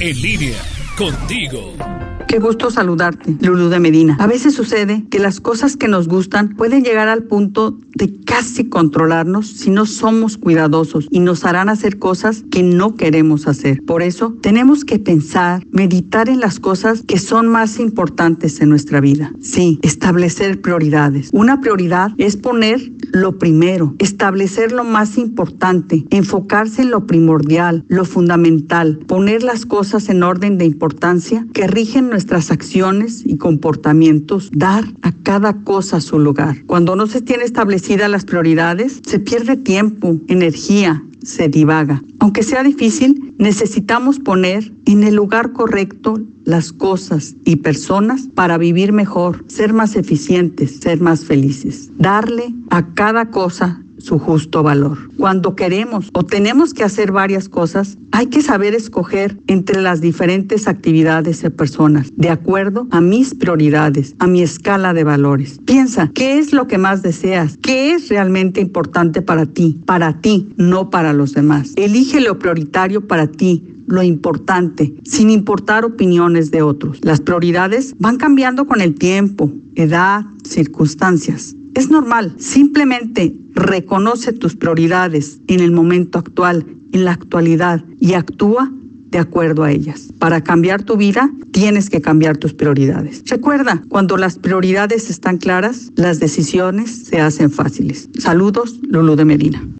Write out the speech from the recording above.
En línea, contigo. Qué gusto saludarte, Lulu de Medina. A veces sucede que las cosas que nos gustan pueden llegar al punto de casi controlarnos si no somos cuidadosos y nos harán hacer cosas que no queremos hacer. Por eso tenemos que pensar, meditar en las cosas que son más importantes en nuestra vida. Sí, establecer prioridades. Una prioridad es poner lo primero, establecer lo más importante, enfocarse en lo primordial, lo fundamental, poner las cosas en orden de importancia que rigen nuestras acciones y comportamientos, dar a cada cosa su lugar. Cuando no se tiene establecidas las prioridades, se pierde tiempo, energía, se divaga. Aunque sea difícil, necesitamos poner en el lugar correcto las cosas y personas para vivir mejor, ser más eficientes, ser más felices. Darle a cada cosa su justo valor. Cuando queremos o tenemos que hacer varias cosas, hay que saber escoger entre las diferentes actividades y personas, de acuerdo a mis prioridades, a mi escala de valores. Piensa, ¿qué es lo que más deseas? ¿Qué es realmente importante para ti? Para ti, no para los demás. Elige lo prioritario para ti, lo importante, sin importar opiniones de otros. Las prioridades van cambiando con el tiempo, edad, circunstancias. Es normal, simplemente reconoce tus prioridades en el momento actual, en la actualidad y actúa de acuerdo a ellas. Para cambiar tu vida, tienes que cambiar tus prioridades. Recuerda, cuando las prioridades están claras, las decisiones se hacen fáciles. Saludos, Lulu de Medina.